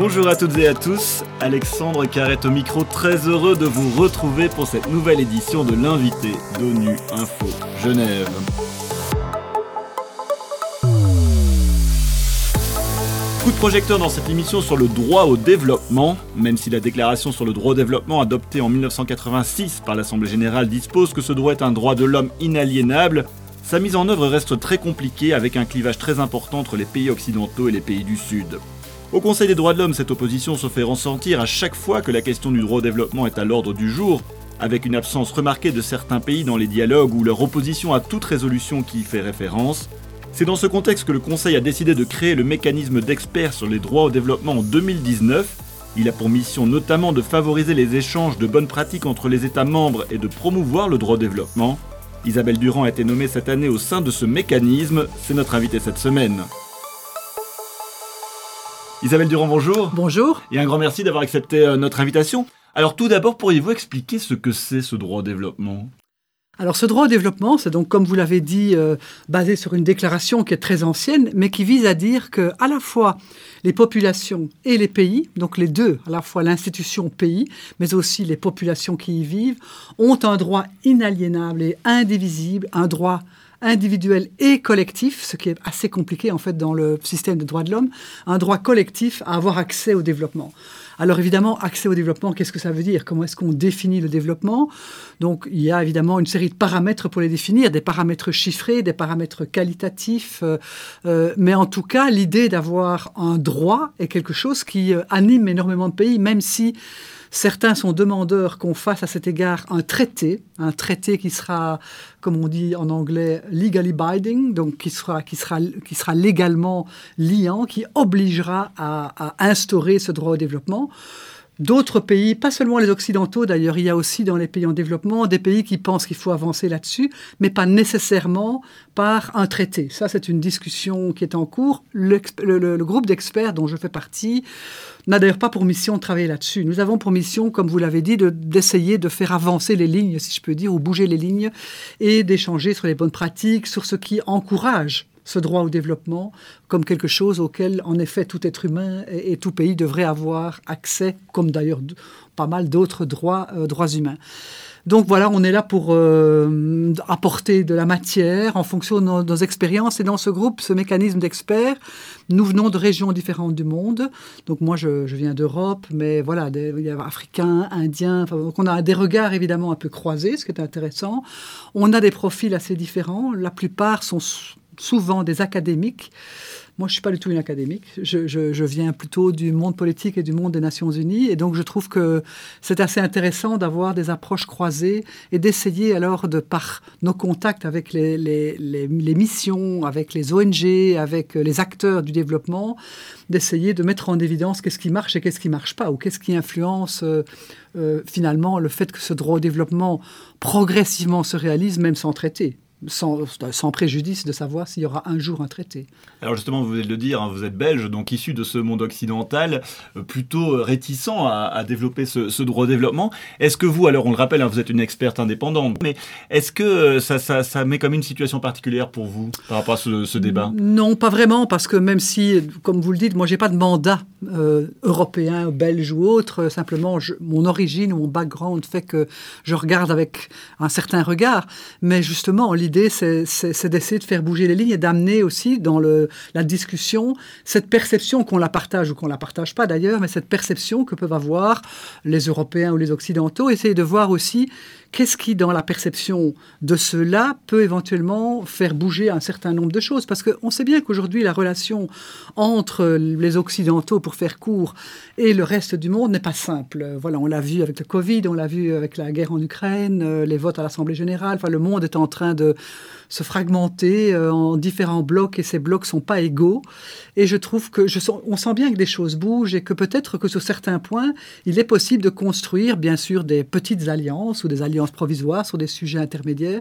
Bonjour à toutes et à tous, Alexandre Carrette au micro, très heureux de vous retrouver pour cette nouvelle édition de l'invité d'ONU Info Genève. Coup de projecteur dans cette émission sur le droit au développement, même si la déclaration sur le droit au développement adoptée en 1986 par l'Assemblée générale dispose que ce droit est un droit de l'homme inaliénable, sa mise en œuvre reste très compliquée avec un clivage très important entre les pays occidentaux et les pays du Sud. Au Conseil des droits de l'homme, cette opposition se fait ressentir à chaque fois que la question du droit au développement est à l'ordre du jour, avec une absence remarquée de certains pays dans les dialogues ou leur opposition à toute résolution qui y fait référence. C'est dans ce contexte que le Conseil a décidé de créer le mécanisme d'experts sur les droits au développement en 2019. Il a pour mission notamment de favoriser les échanges de bonnes pratiques entre les États membres et de promouvoir le droit au développement. Isabelle Durand a été nommée cette année au sein de ce mécanisme, c'est notre invitée cette semaine. Isabelle Durand, bonjour. Bonjour. Et un grand merci d'avoir accepté euh, notre invitation. Alors tout d'abord, pourriez-vous expliquer ce que c'est ce droit au développement? Alors ce droit au développement, c'est donc, comme vous l'avez dit, euh, basé sur une déclaration qui est très ancienne, mais qui vise à dire que à la fois les populations et les pays, donc les deux, à la fois l'institution pays, mais aussi les populations qui y vivent, ont un droit inaliénable et indivisible, un droit individuel et collectif, ce qui est assez compliqué en fait dans le système des droits de l'homme, un droit collectif à avoir accès au développement. Alors évidemment, accès au développement, qu'est-ce que ça veut dire? Comment est-ce qu'on définit le développement? Donc il y a évidemment une série de paramètres pour les définir, des paramètres chiffrés, des paramètres qualitatifs, euh, euh, mais en tout cas, l'idée d'avoir un droit est quelque chose qui euh, anime énormément de pays, même si Certains sont demandeurs qu'on fasse à cet égard un traité, un traité qui sera, comme on dit en anglais, legally binding, donc qui sera, légalement liant, qui obligera à, à instaurer ce droit au développement. D'autres pays, pas seulement les Occidentaux d'ailleurs, il y a aussi dans les pays en développement des pays qui pensent qu'il faut avancer là-dessus, mais pas nécessairement par un traité. Ça, c'est une discussion qui est en cours. Le, groupe d'experts dont je fais partie n'a d'ailleurs pas pour mission de travailler là-dessus. Nous avons pour mission, comme vous l'avez dit, d'essayer de, faire avancer les lignes, si je peux dire, ou bouger les lignes, et d'échanger sur les bonnes pratiques, sur ce qui encourage ce droit au développement comme quelque chose auquel, en effet, tout être humain et, tout pays devrait avoir accès, comme d'ailleurs pas mal d'autres droits, euh, droits humains. Donc voilà, on est là pour euh, apporter de la matière en fonction de nos, expériences. Et dans ce groupe, ce mécanisme d'experts, nous venons de régions différentes du monde. Donc moi, je, viens d'Europe, mais voilà, il y a africains, indiens. donc on a des regards évidemment un peu croisés, ce qui est intéressant. On a des profils assez différents. La plupart sont souvent des académiques. Moi, je ne suis pas du tout une académique. Je, viens plutôt du monde politique et du monde des Nations Unies. Et donc, je trouve que c'est assez intéressant d'avoir des approches croisées et d'essayer alors, de par nos contacts avec les, missions, avec les ONG, avec les acteurs du développement, d'essayer de mettre en évidence qu'est-ce qui marche et qu'est-ce qui ne marche pas, ou qu'est-ce qui influence euh, euh, finalement le fait que ce droit au développement progressivement se réalise, même sans traiter sans, sans, préjudice de savoir s'il y aura un jour un traité. Alors justement, vous venez de le dire, hein, vous êtes belge, donc issu de ce monde occidental, euh, plutôt euh, réticent à, développer ce, droit au développement. Est-ce que vous, alors on le rappelle, hein, vous êtes une experte indépendante, mais est-ce que euh, ça, ça, ça, met comme une situation particulière pour vous par rapport à ce, débat? Non, pas vraiment, parce que même si, comme vous le dites, moi j'ai pas de mandat européen, belge ou autre, simplement mon origine ou mon background fait que je regarde avec un certain regard, mais justement l'idée l'idée, c'est d'essayer de faire bouger les lignes et d'amener aussi dans le, la discussion cette perception qu'on la partage ou qu'on la partage pas d'ailleurs, mais cette perception que peuvent avoir les Européens ou les Occidentaux, essayer de voir aussi qu'est-ce qui, dans la perception de cela, peut éventuellement faire bouger un certain nombre de choses? Parce qu'on sait bien qu'aujourd'hui, la relation entre les Occidentaux, pour faire court, et le reste du monde n'est pas simple. Voilà, on l'a vu avec le Covid, on l'a vu avec la guerre en Ukraine, euh, les votes à l'Assemblée générale. Enfin, le monde est en train de se fragmenter euh, en différents blocs et ces blocs sont pas égaux. Et je trouve que on sent bien que des choses bougent et que peut-être que sur certains points, il est possible de construire bien sûr des petites alliances ou des alliances provisoires sur des sujets intermédiaires.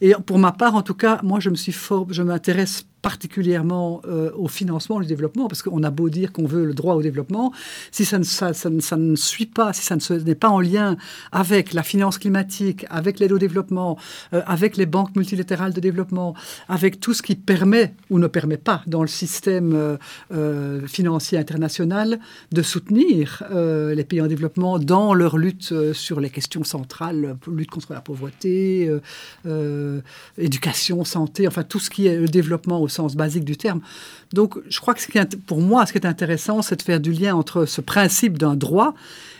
Et pour ma part, en tout cas, moi, je me suis fort, je m'intéresse particulièrement euh, au financement du développement, parce qu'on a beau dire qu'on veut le droit au développement, si ça ne, suit pas, si ça n'est pas en lien avec la finance climatique, avec l'aide au développement, euh, avec les banques multilatérales de développement, avec tout ce qui permet ou ne permet pas dans le système euh, financier international de soutenir les pays en développement dans leur lutte sur les questions centrales, lutte contre la pauvreté, éducation, santé, enfin tout ce qui est le développement au sens basique du terme. Donc, je crois que pour moi, ce qui est intéressant, c'est de faire du lien entre ce principe d'un droit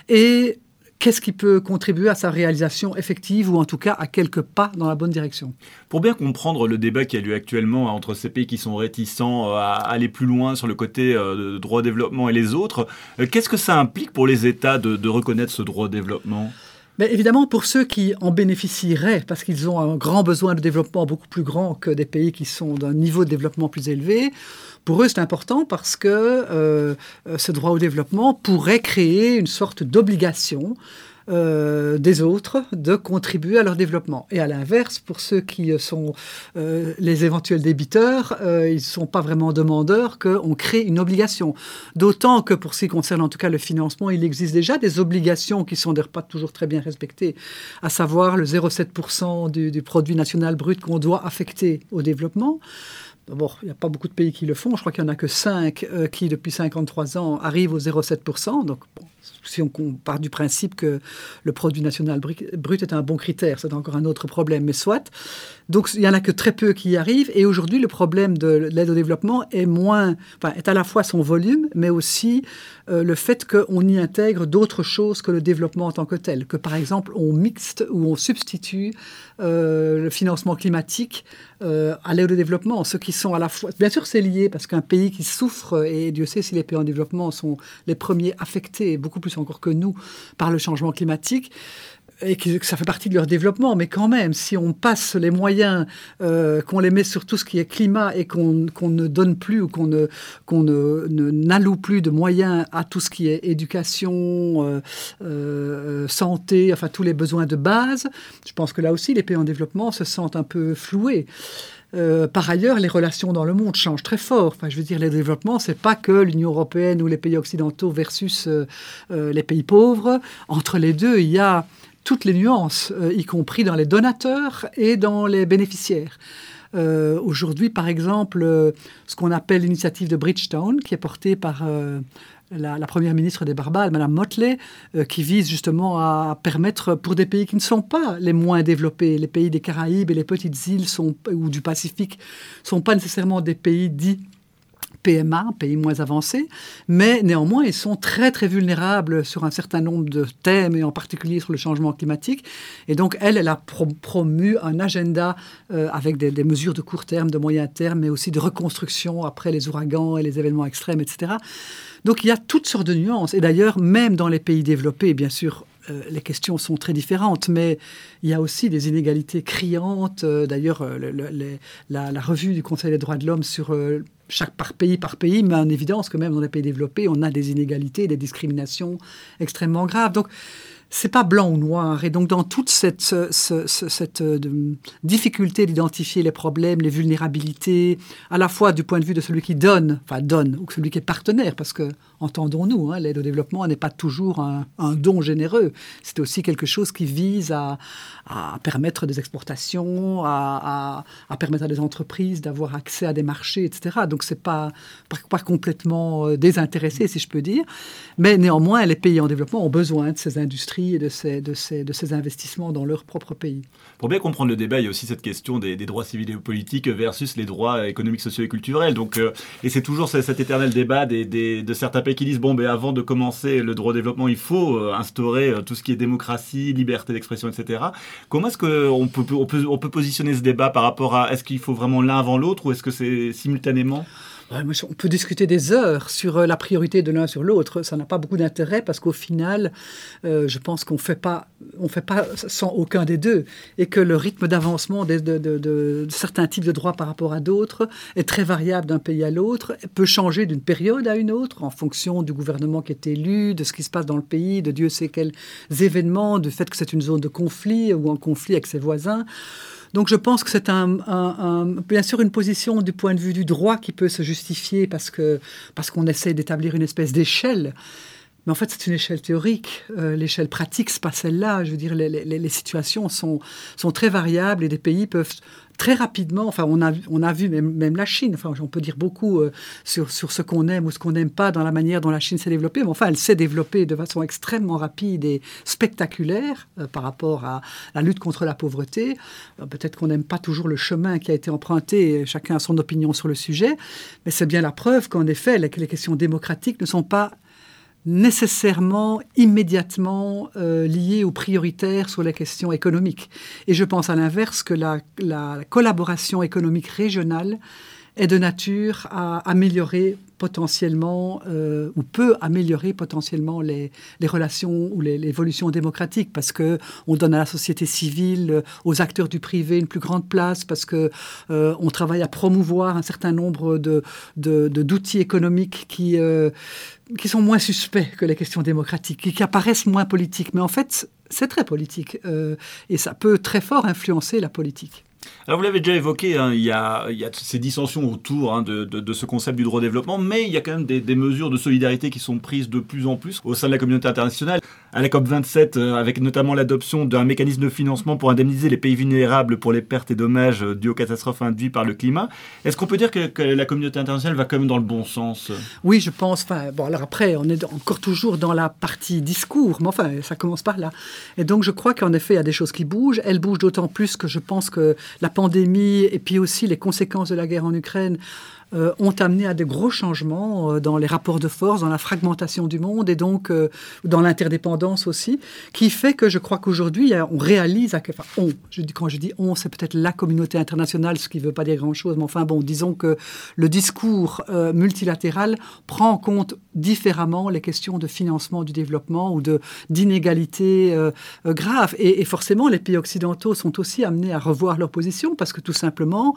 et qu'est-ce qui peut contribuer à sa réalisation effective ou en tout cas à quelques pas dans la bonne direction. Pour bien comprendre le débat qui a lieu actuellement entre ces pays qui sont réticents euh, à aller plus loin sur le côté euh, droit développement et les autres, euh, qu'est-ce que ça implique pour les États de, reconnaître ce droit développement? Mais évidemment, pour ceux qui en bénéficieraient, parce qu'ils ont un grand besoin de développement beaucoup plus grand que des pays qui sont d'un niveau de développement plus élevé, pour eux c'est important parce que euh, ce droit au développement pourrait créer une sorte d'obligation euh, des autres de contribuer à leur développement. Et à l'inverse, pour ceux qui sont euh, les éventuels débiteurs, euh, ils ne sont pas vraiment demandeurs qu'on crée une obligation. D'autant que pour ce qui concerne en tout cas le financement, il existe déjà des obligations qui sont d'ailleurs pas toujours très bien respectées, à savoir le 0,7% du, du produit national brut qu'on doit affecter au développement. D'abord, il n'y a pas beaucoup de pays qui le font. Je crois qu'il n'y en a que 5 qui, depuis 53 ans, arrivent au 0,7%. Donc, si on part du principe que le produit national brut est un bon critère, c'est encore un autre problème, mais soit. Donc il y en a que très peu qui y arrivent. Et aujourd'hui, le problème de l'aide au développement est moins, enfin, est à la fois son volume, mais aussi euh, le fait qu'on y intègre d'autres choses que le développement en tant que tel. Que par exemple, on mixte ou on substitue euh, le financement climatique euh, à l'aide au développement. Ceux qui sont à la fois, bien sûr, c'est lié parce qu'un pays qui souffre et Dieu sait si les pays en développement sont les premiers affectés, beaucoup plus encore que nous, par le changement climatique et que ça fait partie de leur développement, mais quand même, si on passe les moyens, euh, qu'on les met sur tout ce qui est climat et qu'on ne donne plus ou qu'on ne, qu'on n'alloue plus de moyens à tout ce qui est éducation, euh, euh, santé, enfin tous les besoins de base, je pense que là aussi, les pays en développement se sentent un peu floués. Par ailleurs, les relations dans le monde changent très fort. Enfin, je veux dire, le développement, c'est pas que l'Union européenne ou les pays occidentaux versus les pays pauvres. Entre les deux, il y a toutes les nuances, y compris dans les donateurs et dans les bénéficiaires. Aujourd'hui, par exemple, ce qu'on appelle l'initiative de Bridgetown, qui est portée par la, première ministre des Barbades, Madame Motley, euh, qui vise justement à permettre pour des pays qui ne sont pas les moins développés, les pays des Caraïbes et les petites îles ou du Pacifique, sont pas nécessairement des pays dits PMA, pays moins avancés, mais néanmoins, ils sont très, très vulnérables sur un certain nombre de thèmes, et en particulier sur le changement climatique. Et donc, elle, elle a promu un agenda euh, avec des, des, mesures de court terme, de moyen terme, mais aussi de reconstruction après les ouragans et les événements extrêmes, etc. Donc il y a toutes sortes de nuances. Et d'ailleurs, même dans les pays développés, bien sûr, euh, les questions sont très différentes, mais il y a aussi des inégalités criantes. Euh, d'ailleurs, euh, la, revue du Conseil des droits de l'homme sur chaque par pays par pays met en évidence que même dans les pays développés, on a des inégalités, des discriminations extrêmement graves. Donc, c'est pas blanc ou noir. Et donc, dans toute cette, difficulté d'identifier les problèmes, les vulnérabilités, à la fois du point de vue de celui qui donne, enfin donne, ou celui qui est partenaire, parce que, entendons-nous, hein, l'aide au développement n'est pas toujours un, don généreux. C'est aussi quelque chose qui vise à, permettre des exportations, à, permettre à des entreprises d'avoir accès à des marchés, etc. Donc, c'est pas, pas, complètement euh, désintéressé, si je peux dire. Mais néanmoins, les pays en développement ont besoin de ces industries et de ces, de, ces, de ces investissements dans leur propre pays. Pour bien comprendre le débat, il y a aussi cette question des, droits civils et politiques versus les droits économiques, sociaux et culturels. Donc, euh, et c'est toujours cet éternel débat des, de certains pays qui disent bon, ben, avant de commencer le droit au développement, il faut euh, instaurer euh, tout ce qui est démocratie, liberté d'expression, etc. Comment est-ce qu'on peut, on peut, on peut positionner ce débat par rapport à est-ce qu'il faut vraiment l'un avant l'autre ou est-ce que c'est simultanément? On peut discuter des heures sur euh, la priorité de l'un sur l'autre. Ça n'a pas beaucoup d'intérêt parce qu'au final, euh, je pense qu'on fait pas, on fait pas sans aucun des deux, et que le rythme d'avancement de, certains types de droits par rapport à d'autres est très variable d'un pays à l'autre, peut changer d'une période à une autre en fonction du gouvernement qui est élu, de ce qui se passe dans le pays, de Dieu sait quels événements, du fait que c'est une zone de conflit ou en conflit avec ses voisins. Donc je pense que c'est bien sûr une position du point de vue du droit qui peut se justifier parce qu'on essaie d'établir une espèce d'échelle. Mais en fait, c'est une échelle théorique. Euh, l'échelle pratique, c'est pas celle-là. Je veux dire, les, situations sont, sont très variables et des pays peuvent très rapidement, enfin, on a, on a vu même, même la Chine, enfin, on peut dire beaucoup euh, sur, sur ce qu'on aime ou ce qu'on n'aime pas dans la manière dont la Chine s'est développée, mais enfin, elle s'est développée de façon extrêmement rapide et spectaculaire euh, par rapport à la lutte contre la pauvreté. Peut-être qu'on n'aime pas toujours le chemin qui a été emprunté, chacun a son opinion sur le sujet, mais c'est bien la preuve qu'en effet, les questions démocratiques ne sont pas nécessairement, immédiatement euh, ou prioritaires sur les questions économiques. Et je pense à l'inverse que la, collaboration économique régionale est de nature à améliorer potentiellement euh, ou peut améliorer potentiellement les, relations ou l'évolution démocratique parce que on donne à la société civile, euh, aux acteurs du privé une plus grande place parce que on travaille à promouvoir un certain nombre de d'outils économiques qui qui sont moins suspects que les questions démocratiques, qui apparaissent moins politiques. Mais en fait, c'est très politique euh, et ça peut très fort influencer la politique. Alors vous l'avez déjà évoqué, hein, il, y a, il, ces dissensions autour hein, de, ce concept du droit au développement, mais il y a quand même des, mesures de solidarité qui sont prises de plus en plus au sein de la communauté internationale. À la COP27, euh, avec notamment l'adoption d'un mécanisme de financement pour indemniser les pays vulnérables pour les pertes et dommages dus aux catastrophes induites par le climat. Est-ce qu'on peut dire que, que, la communauté internationale va quand même dans le bon sens? Oui, je pense. Enfin, bon, alors après, on est encore toujours dans la partie discours, mais enfin, ça commence par là. Et donc, je crois qu'en effet, il y a des choses qui bougent. Elles bougent d'autant plus que je pense que la pandémie et puis aussi les conséquences de la guerre en Ukraine euh, ont amené à de gros changements euh, dans les rapports de force, dans la fragmentation du monde et donc euh, dans l'interdépendance aussi, qui fait que je crois qu'aujourd'hui, on réalise, à quand je dis on, c'est peut-être la communauté internationale, ce qui ne veut pas dire grand-chose, mais enfin bon, disons que le discours multilatéral prend en compte différemment les questions de financement du développement ou de d'inégalités graves. Et, et forcément, les pays occidentaux sont aussi amenés à revoir leur position parce que tout simplement,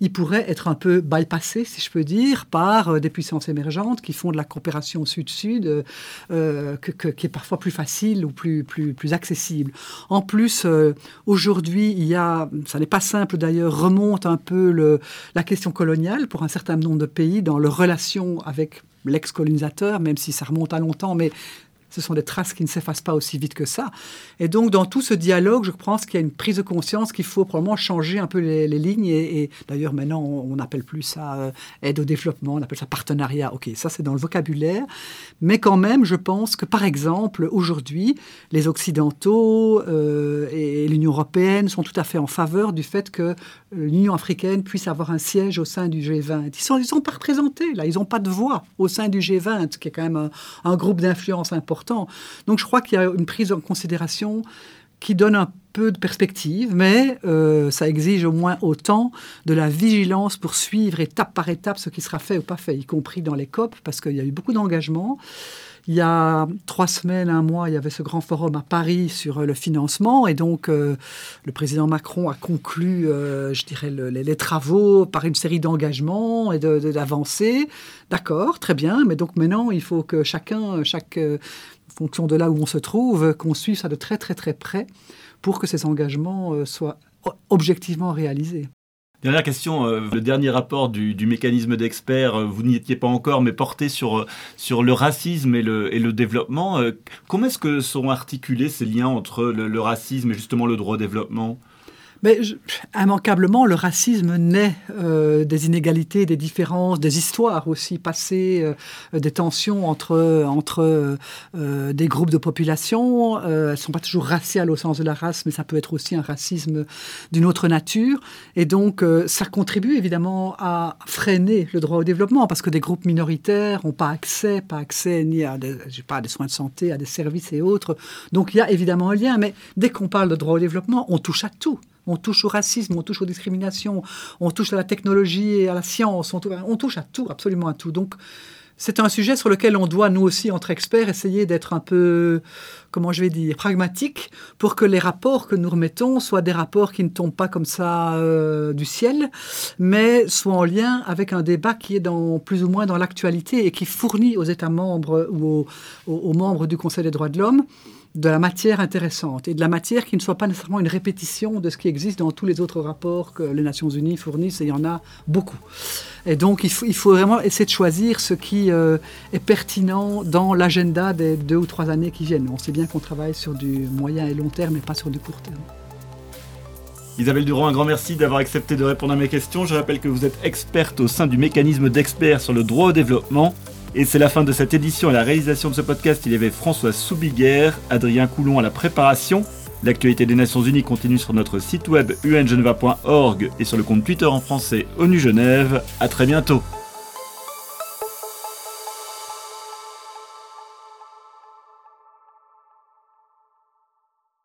ils pourraient être un peu bypassés, si je peux dire, par euh, des puissances émergentes qui font de la coopération sud-sud euh, euh, qui est parfois plus facile ou plus, plus, accessible. En plus, aujourd'hui, il y a, ça n'est pas simple d'ailleurs, remonte un peu le, la question coloniale pour un certain nombre de pays dans leur relation avec l'ex-colonisateur, même si ça remonte à longtemps, mais ce sont des traces qui ne s'effacent pas aussi vite que ça. Et donc, dans tout ce dialogue, je pense qu'il y a une prise de conscience qu'il faut probablement changer un peu les, lignes. Et, d'ailleurs, maintenant, on n'appelle plus ça euh, aide au développement, on appelle ça partenariat. OK, ça, c'est dans le vocabulaire. Mais quand même, je pense que, par exemple, aujourd'hui, les Occidentaux euh, et l'Union européenne sont tout à fait en faveur du fait que l'Union africaine puisse avoir un siège au sein du G20. Ils ne sont, pas représentés, là. Ils n'ont pas de voix au sein du G20, qui est quand même un groupe d'influence important donc je crois qu'il y a une prise en considération qui donne un peu de perspective, mais euh, ça exige au moins autant de la vigilance pour suivre étape par étape ce qui sera fait ou pas fait, y compris dans les COP, parce qu'il y a eu beaucoup d'engagement. Il y a trois semaines, un mois, il y avait ce grand forum à Paris sur euh, le financement et donc euh, le président Macron a conclu, je dirais, les, travaux par une série d'engagements et d'avancées. D'accord, très bien, mais donc maintenant il faut que chacun, chaque fonction de là où on se trouve, qu'on suive ça de très très très près pour que ces engagements soient objectivement réalisés. Dernière question, euh, le dernier rapport du, mécanisme d'experts, euh, vous n'y étiez pas encore, mais porté sur, euh, sur le racisme et le, et le développement. comment est-ce que sont articulés ces liens entre le racisme et justement le droit au développement? Mais immanquablement, le racisme naît euh, des inégalités, des différences, des histoires aussi passées, euh, des tensions entre, entre euh, des groupes de population. elles ne sont pas toujours raciales au sens de la race, mais ça peut être aussi un racisme d'une autre nature. Et donc, ça contribue évidemment à freiner le droit au développement, parce que des groupes minoritaires n'ont pas accès, pas accès ni à des, pas, à des soins de santé, à des services et autres. Donc, il y a évidemment un lien. Mais dès qu'on parle de droit au développement, on touche à tout. On touche au racisme, on touche aux discriminations, on touche à la technologie et à la science, on, touche à tout, absolument à tout. Donc, c'est un sujet sur lequel on doit, nous aussi, entre experts, essayer d'être un peu, comment je vais dire, pragmatique pour que les rapports que nous remettons soient des rapports qui ne tombent pas comme ça euh, du ciel, mais soient en lien avec un débat qui est dans, plus ou moins dans l'actualité et qui fournit aux États membres ou aux membres du Conseil des droits de l'homme de la matière intéressante et de la matière qui ne soit pas nécessairement une répétition de ce qui existe dans tous les autres rapports que les Nations Unies fournissent, et il y en a beaucoup. Et donc il faut, il faut vraiment essayer de choisir ce qui euh, est pertinent dans l'agenda des deux ou trois années qui viennent. On sait bien qu'on travaille sur du moyen et long terme et pas sur du court terme. Isabelle Durand, un grand merci d'avoir accepté de répondre à mes questions. Je rappelle que vous êtes experte au sein du mécanisme d'experts sur le droit au développement. Et c'est la fin de cette édition et la réalisation de ce podcast. Il y avait François Soubiguerre, Adrien Coulon à la préparation. L'actualité des Nations Unies continue sur notre site web ungeneva.org et sur le compte Twitter en français ONU Genève. À très bientôt.